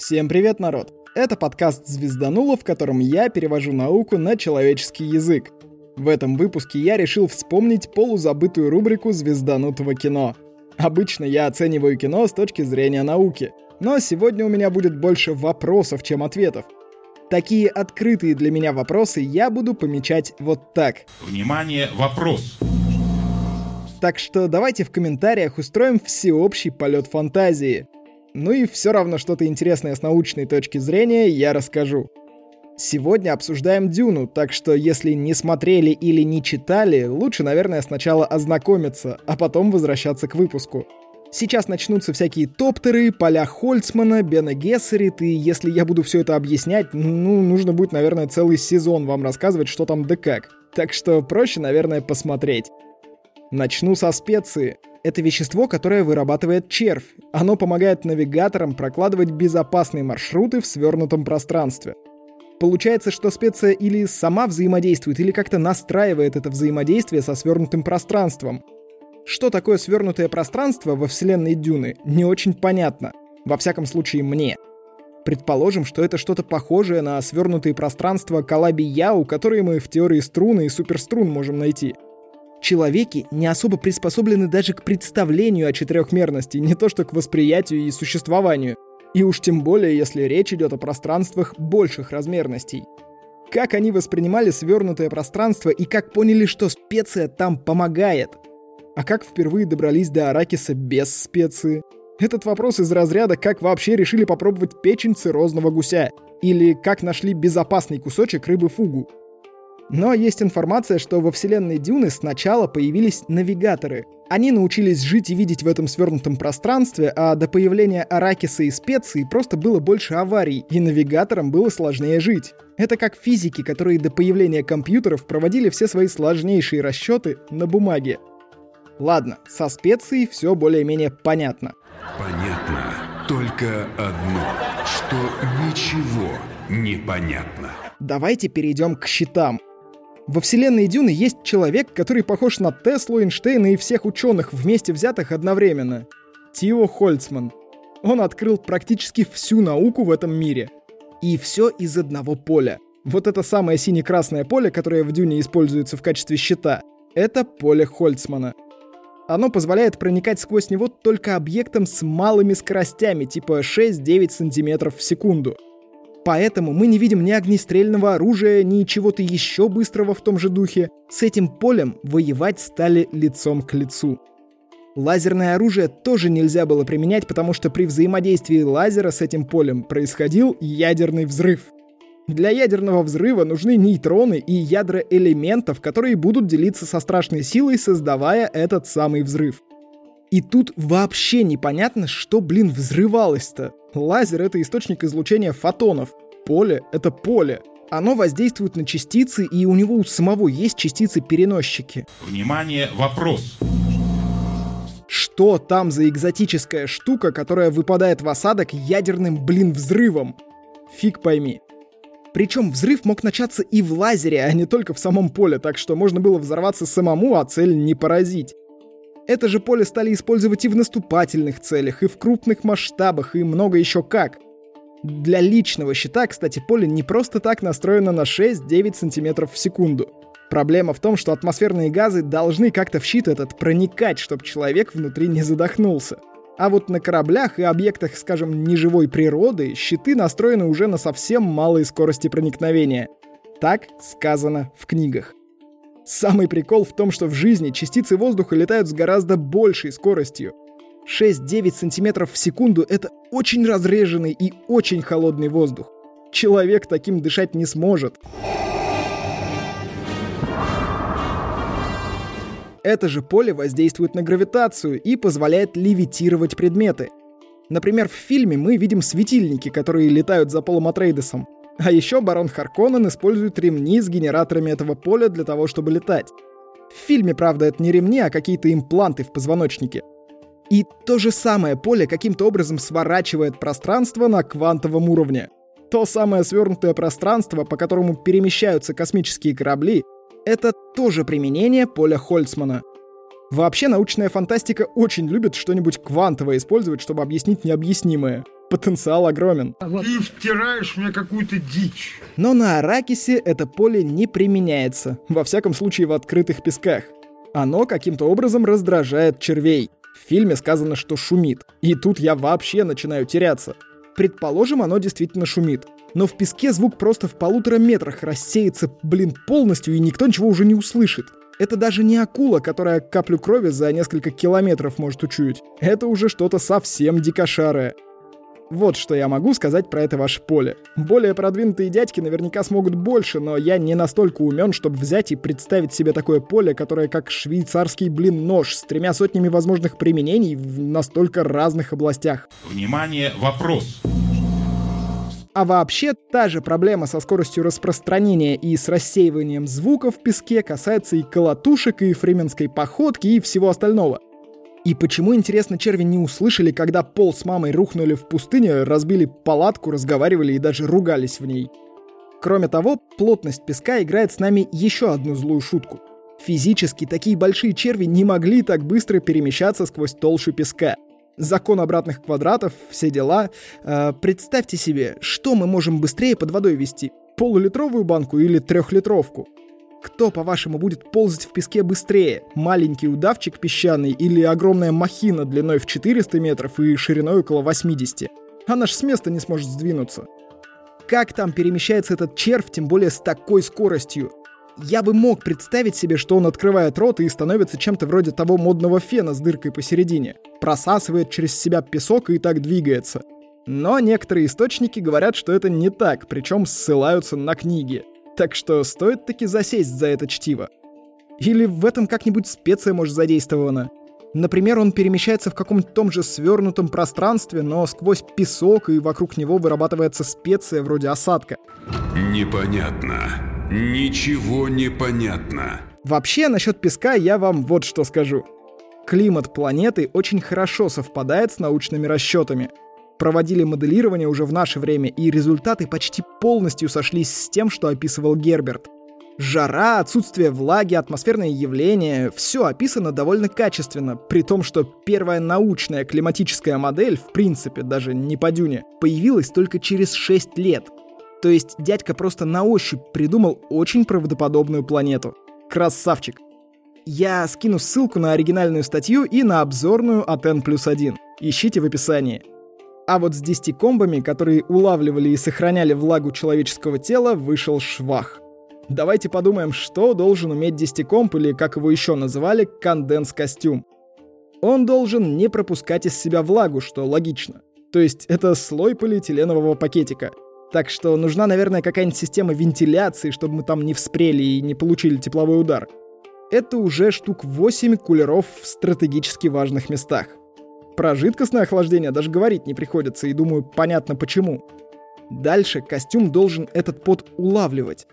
Всем привет, народ! Это подкаст «Звездануло», в котором я перевожу науку на человеческий язык. В этом выпуске я решил вспомнить полузабытую рубрику «Звезданутого кино». Обычно я оцениваю кино с точки зрения науки, но сегодня у меня будет больше вопросов, чем ответов. Такие открытые для меня вопросы я буду помечать вот так. Внимание, вопрос! Так что давайте в комментариях устроим всеобщий полет фантазии. Ну и все равно что-то интересное с научной точки зрения я расскажу. Сегодня обсуждаем Дюну, так что если не смотрели или не читали, лучше, наверное, сначала ознакомиться, а потом возвращаться к выпуску. Сейчас начнутся всякие топтеры, поля Хольцмана, Бена Гессерит, и если я буду все это объяснять, ну, нужно будет, наверное, целый сезон вам рассказывать, что там да как. Так что проще, наверное, посмотреть. Начну со специи. Это вещество, которое вырабатывает червь. Оно помогает навигаторам прокладывать безопасные маршруты в свернутом пространстве. Получается, что специя или сама взаимодействует, или как-то настраивает это взаимодействие со свернутым пространством. Что такое свернутое пространство во вселенной Дюны, не очень понятно. Во всяком случае, мне. Предположим, что это что-то похожее на свернутые пространства Калаби Яу, которые мы в теории струны и суперструн можем найти — Человеки не особо приспособлены даже к представлению о четырехмерности, не то что к восприятию и существованию. И уж тем более, если речь идет о пространствах больших размерностей. Как они воспринимали свернутое пространство и как поняли, что специя там помогает? А как впервые добрались до Аракиса без специи? Этот вопрос из разряда «как вообще решили попробовать печень циррозного гуся?» или «как нашли безопасный кусочек рыбы фугу?» Но есть информация, что во вселенной Дюны сначала появились навигаторы. Они научились жить и видеть в этом свернутом пространстве, а до появления Аракиса и специй просто было больше аварий, и навигаторам было сложнее жить. Это как физики, которые до появления компьютеров проводили все свои сложнейшие расчеты на бумаге. Ладно, со специей все более-менее понятно. Понятно только одно, что ничего не понятно. Давайте перейдем к счетам. Во вселенной Дюны есть человек, который похож на Теслу, Эйнштейна и всех ученых вместе взятых одновременно. Тио Хольцман. Он открыл практически всю науку в этом мире. И все из одного поля. Вот это самое сине-красное поле, которое в Дюне используется в качестве щита, это поле Хольцмана. Оно позволяет проникать сквозь него только объектам с малыми скоростями, типа 6-9 сантиметров в секунду — Поэтому мы не видим ни огнестрельного оружия, ни чего-то еще быстрого в том же духе. С этим полем воевать стали лицом к лицу. Лазерное оружие тоже нельзя было применять, потому что при взаимодействии лазера с этим полем происходил ядерный взрыв. Для ядерного взрыва нужны нейтроны и ядра элементов, которые будут делиться со страшной силой, создавая этот самый взрыв. И тут вообще непонятно, что, блин, взрывалось-то. Лазер — это источник излучения фотонов. Поле — это поле. Оно воздействует на частицы, и у него у самого есть частицы-переносчики. Внимание, вопрос. Что там за экзотическая штука, которая выпадает в осадок ядерным, блин, взрывом? Фиг пойми. Причем взрыв мог начаться и в лазере, а не только в самом поле, так что можно было взорваться самому, а цель не поразить. Это же поле стали использовать и в наступательных целях, и в крупных масштабах, и много еще как. Для личного щита, кстати, поле не просто так настроено на 6-9 см в секунду. Проблема в том, что атмосферные газы должны как-то в щит этот проникать, чтобы человек внутри не задохнулся. А вот на кораблях и объектах, скажем, неживой природы, щиты настроены уже на совсем малой скорости проникновения. Так сказано в книгах. Самый прикол в том, что в жизни частицы воздуха летают с гораздо большей скоростью. 6-9 сантиметров в секунду — это очень разреженный и очень холодный воздух. Человек таким дышать не сможет. Это же поле воздействует на гравитацию и позволяет левитировать предметы. Например, в фильме мы видим светильники, которые летают за Полом Атрейдесом. А еще барон Харконнен использует ремни с генераторами этого поля для того, чтобы летать. В фильме, правда, это не ремни, а какие-то импланты в позвоночнике. И то же самое поле каким-то образом сворачивает пространство на квантовом уровне. То самое свернутое пространство, по которому перемещаются космические корабли, это тоже применение поля Хольцмана. Вообще научная фантастика очень любит что-нибудь квантовое использовать, чтобы объяснить необъяснимое. Потенциал огромен. Ты втираешь мне какую-то дичь. Но на Аракисе это поле не применяется, во всяком случае в открытых песках. Оно каким-то образом раздражает червей. В фильме сказано, что шумит. И тут я вообще начинаю теряться. Предположим, оно действительно шумит. Но в песке звук просто в полутора метрах рассеется, блин, полностью, и никто ничего уже не услышит. Это даже не акула, которая каплю крови за несколько километров может учуять. Это уже что-то совсем дикошарое. Вот что я могу сказать про это ваше поле. Более продвинутые дядьки наверняка смогут больше, но я не настолько умен, чтобы взять и представить себе такое поле, которое как швейцарский блин нож с тремя сотнями возможных применений в настолько разных областях. Внимание, вопрос. А вообще, та же проблема со скоростью распространения и с рассеиванием звука в песке касается и колотушек, и фрименской походки, и всего остального. И почему, интересно, черви не услышали, когда Пол с мамой рухнули в пустыне, разбили палатку, разговаривали и даже ругались в ней? Кроме того, плотность песка играет с нами еще одну злую шутку. Физически такие большие черви не могли так быстро перемещаться сквозь толщу песка. Закон обратных квадратов, все дела. Э, представьте себе, что мы можем быстрее под водой вести? Полулитровую банку или трехлитровку? Кто, по-вашему, будет ползать в песке быстрее? Маленький удавчик песчаный или огромная махина длиной в 400 метров и шириной около 80? Она ж с места не сможет сдвинуться. Как там перемещается этот червь, тем более с такой скоростью? Я бы мог представить себе, что он открывает рот и становится чем-то вроде того модного фена с дыркой посередине. Просасывает через себя песок и так двигается. Но некоторые источники говорят, что это не так, причем ссылаются на книги. Так что стоит таки засесть за это чтиво. Или в этом как-нибудь специя может задействована. Например, он перемещается в каком-то том же свернутом пространстве, но сквозь песок, и вокруг него вырабатывается специя вроде осадка. Непонятно. Ничего не понятно. Вообще, насчет песка я вам вот что скажу. Климат планеты очень хорошо совпадает с научными расчетами проводили моделирование уже в наше время, и результаты почти полностью сошлись с тем, что описывал Герберт. Жара, отсутствие влаги, атмосферные явления – все описано довольно качественно, при том, что первая научная климатическая модель, в принципе, даже не по дюне, появилась только через 6 лет. То есть дядька просто на ощупь придумал очень правдоподобную планету. Красавчик. Я скину ссылку на оригинальную статью и на обзорную от N плюс 1. Ищите в описании. А вот с десятикомбами, которые улавливали и сохраняли влагу человеческого тела, вышел швах. Давайте подумаем, что должен уметь десятикомб или, как его еще называли, конденс-костюм. Он должен не пропускать из себя влагу, что логично. То есть это слой полиэтиленового пакетика. Так что нужна, наверное, какая-нибудь система вентиляции, чтобы мы там не вспрели и не получили тепловой удар. Это уже штук 8 кулеров в стратегически важных местах. Про жидкостное охлаждение даже говорить не приходится, и думаю, понятно почему. Дальше костюм должен этот пот улавливать.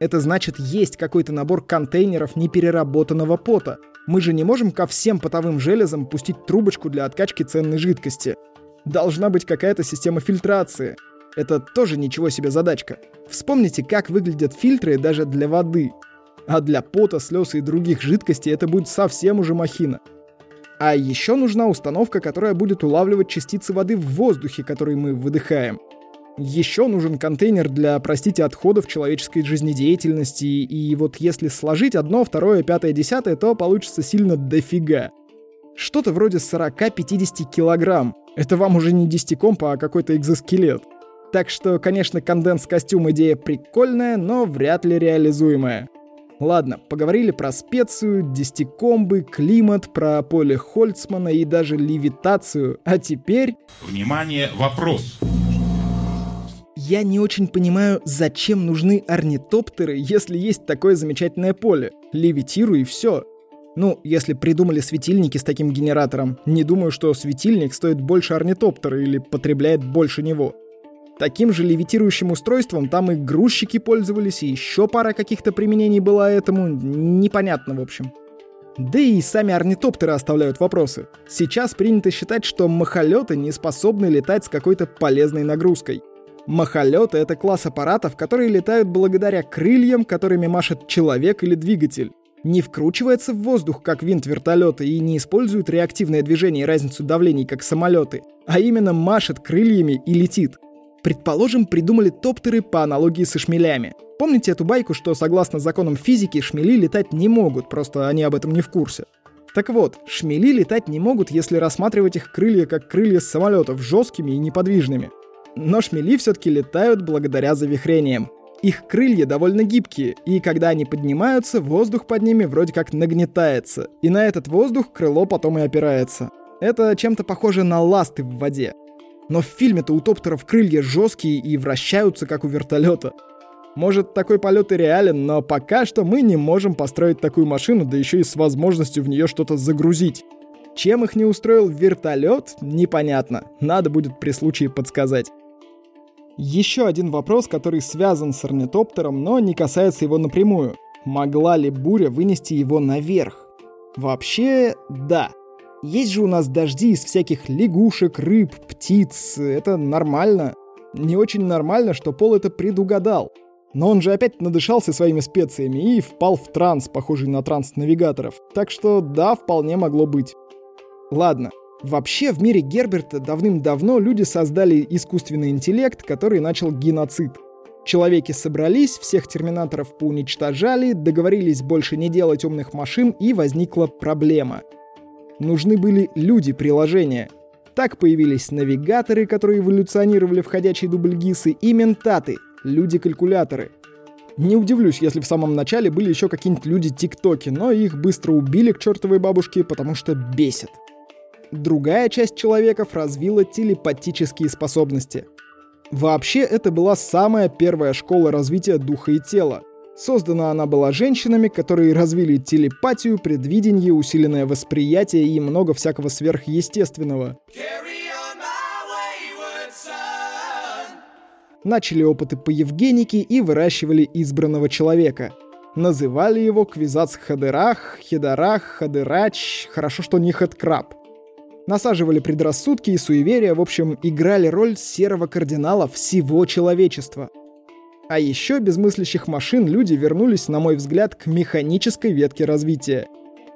Это значит, есть какой-то набор контейнеров непереработанного пота. Мы же не можем ко всем потовым железам пустить трубочку для откачки ценной жидкости. Должна быть какая-то система фильтрации. Это тоже ничего себе задачка. Вспомните, как выглядят фильтры даже для воды. А для пота, слез и других жидкостей это будет совсем уже махина. А еще нужна установка, которая будет улавливать частицы воды в воздухе, который мы выдыхаем. Еще нужен контейнер для, простите, отходов человеческой жизнедеятельности, и вот если сложить одно, второе, пятое, десятое, то получится сильно дофига. Что-то вроде 40-50 килограмм. Это вам уже не десятикомп, а какой-то экзоскелет. Так что, конечно, конденс-костюм идея прикольная, но вряд ли реализуемая. Ладно, поговорили про специю, десятикомбы, климат, про поле Хольцмана и даже левитацию. А теперь... Внимание, вопрос. Я не очень понимаю, зачем нужны орнитоптеры, если есть такое замечательное поле. Левитируй и все. Ну, если придумали светильники с таким генератором, не думаю, что светильник стоит больше орнитоптера или потребляет больше него. Таким же левитирующим устройством там и грузчики пользовались, и еще пара каких-то применений была этому, непонятно в общем. Да и сами орнитоптеры оставляют вопросы. Сейчас принято считать, что махолеты не способны летать с какой-то полезной нагрузкой. Махолеты — это класс аппаратов, которые летают благодаря крыльям, которыми машет человек или двигатель. Не вкручивается в воздух, как винт вертолета, и не использует реактивное движение и разницу давлений, как самолеты, а именно машет крыльями и летит. Предположим, придумали топтеры по аналогии со шмелями. Помните эту байку, что согласно законам физики шмели летать не могут, просто они об этом не в курсе? Так вот, шмели летать не могут, если рассматривать их крылья как крылья самолетов, жесткими и неподвижными. Но шмели все-таки летают благодаря завихрениям. Их крылья довольно гибкие, и когда они поднимаются, воздух под ними вроде как нагнетается, и на этот воздух крыло потом и опирается. Это чем-то похоже на ласты в воде. Но в фильме-то у топтеров крылья жесткие и вращаются, как у вертолета. Может, такой полет и реален, но пока что мы не можем построить такую машину, да еще и с возможностью в нее что-то загрузить. Чем их не устроил вертолет, непонятно. Надо будет при случае подсказать. Еще один вопрос, который связан с орнитоптером, но не касается его напрямую. Могла ли буря вынести его наверх? Вообще, да. Есть же у нас дожди из всяких лягушек, рыб, птиц. Это нормально. Не очень нормально, что Пол это предугадал. Но он же опять надышался своими специями и впал в транс, похожий на транс навигаторов. Так что да, вполне могло быть. Ладно, Вообще, в мире Герберта давным-давно люди создали искусственный интеллект, который начал геноцид. Человеки собрались, всех терминаторов поуничтожали, договорились больше не делать умных машин, и возникла проблема. Нужны были люди-приложения. Так появились навигаторы, которые эволюционировали в ходячие дубльгисы, и ментаты, люди-калькуляторы. Не удивлюсь, если в самом начале были еще какие-нибудь люди-тиктоки, но их быстро убили к чертовой бабушке, потому что бесит. Другая часть человеков развила телепатические способности. Вообще, это была самая первая школа развития духа и тела. Создана она была женщинами, которые развили телепатию, предвидение, усиленное восприятие и много всякого сверхъестественного. Начали опыты по Евгенике и выращивали избранного человека. Называли его Квизац Хадерах, Хедарах, Хадерач, хорошо, что не Хадкраб насаживали предрассудки и суеверия, в общем, играли роль серого кардинала всего человечества. А еще без мыслящих машин люди вернулись, на мой взгляд, к механической ветке развития.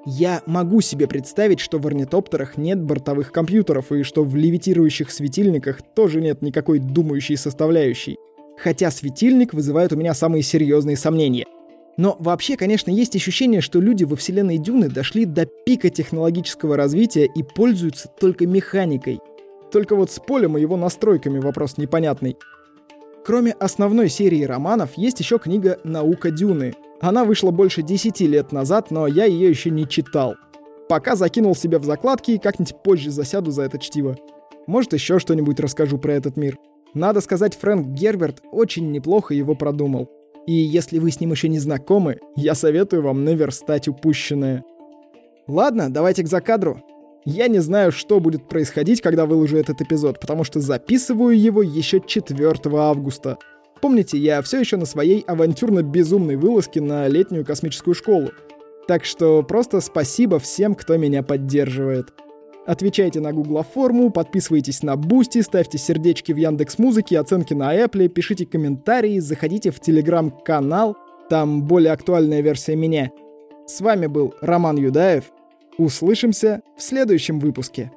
Я могу себе представить, что в орнитоптерах нет бортовых компьютеров и что в левитирующих светильниках тоже нет никакой думающей составляющей. Хотя светильник вызывает у меня самые серьезные сомнения. Но вообще, конечно, есть ощущение, что люди во вселенной Дюны дошли до пика технологического развития и пользуются только механикой. Только вот с полем и его настройками вопрос непонятный. Кроме основной серии романов, есть еще книга «Наука Дюны». Она вышла больше 10 лет назад, но я ее еще не читал. Пока закинул себе в закладки и как-нибудь позже засяду за это чтиво. Может, еще что-нибудь расскажу про этот мир. Надо сказать, Фрэнк Герберт очень неплохо его продумал. И если вы с ним еще не знакомы, я советую вам наверстать упущенное. Ладно, давайте к закадру. Я не знаю, что будет происходить, когда выложу этот эпизод, потому что записываю его еще 4 августа. Помните, я все еще на своей авантюрно-безумной вылазке на летнюю космическую школу. Так что просто спасибо всем, кто меня поддерживает. Отвечайте на Google форму, подписывайтесь на Boosty, ставьте сердечки в Яндекс Музыке, оценки на Apple, пишите комментарии, заходите в Телеграм-канал, там более актуальная версия меня. С вами был Роман Юдаев. Услышимся в следующем выпуске.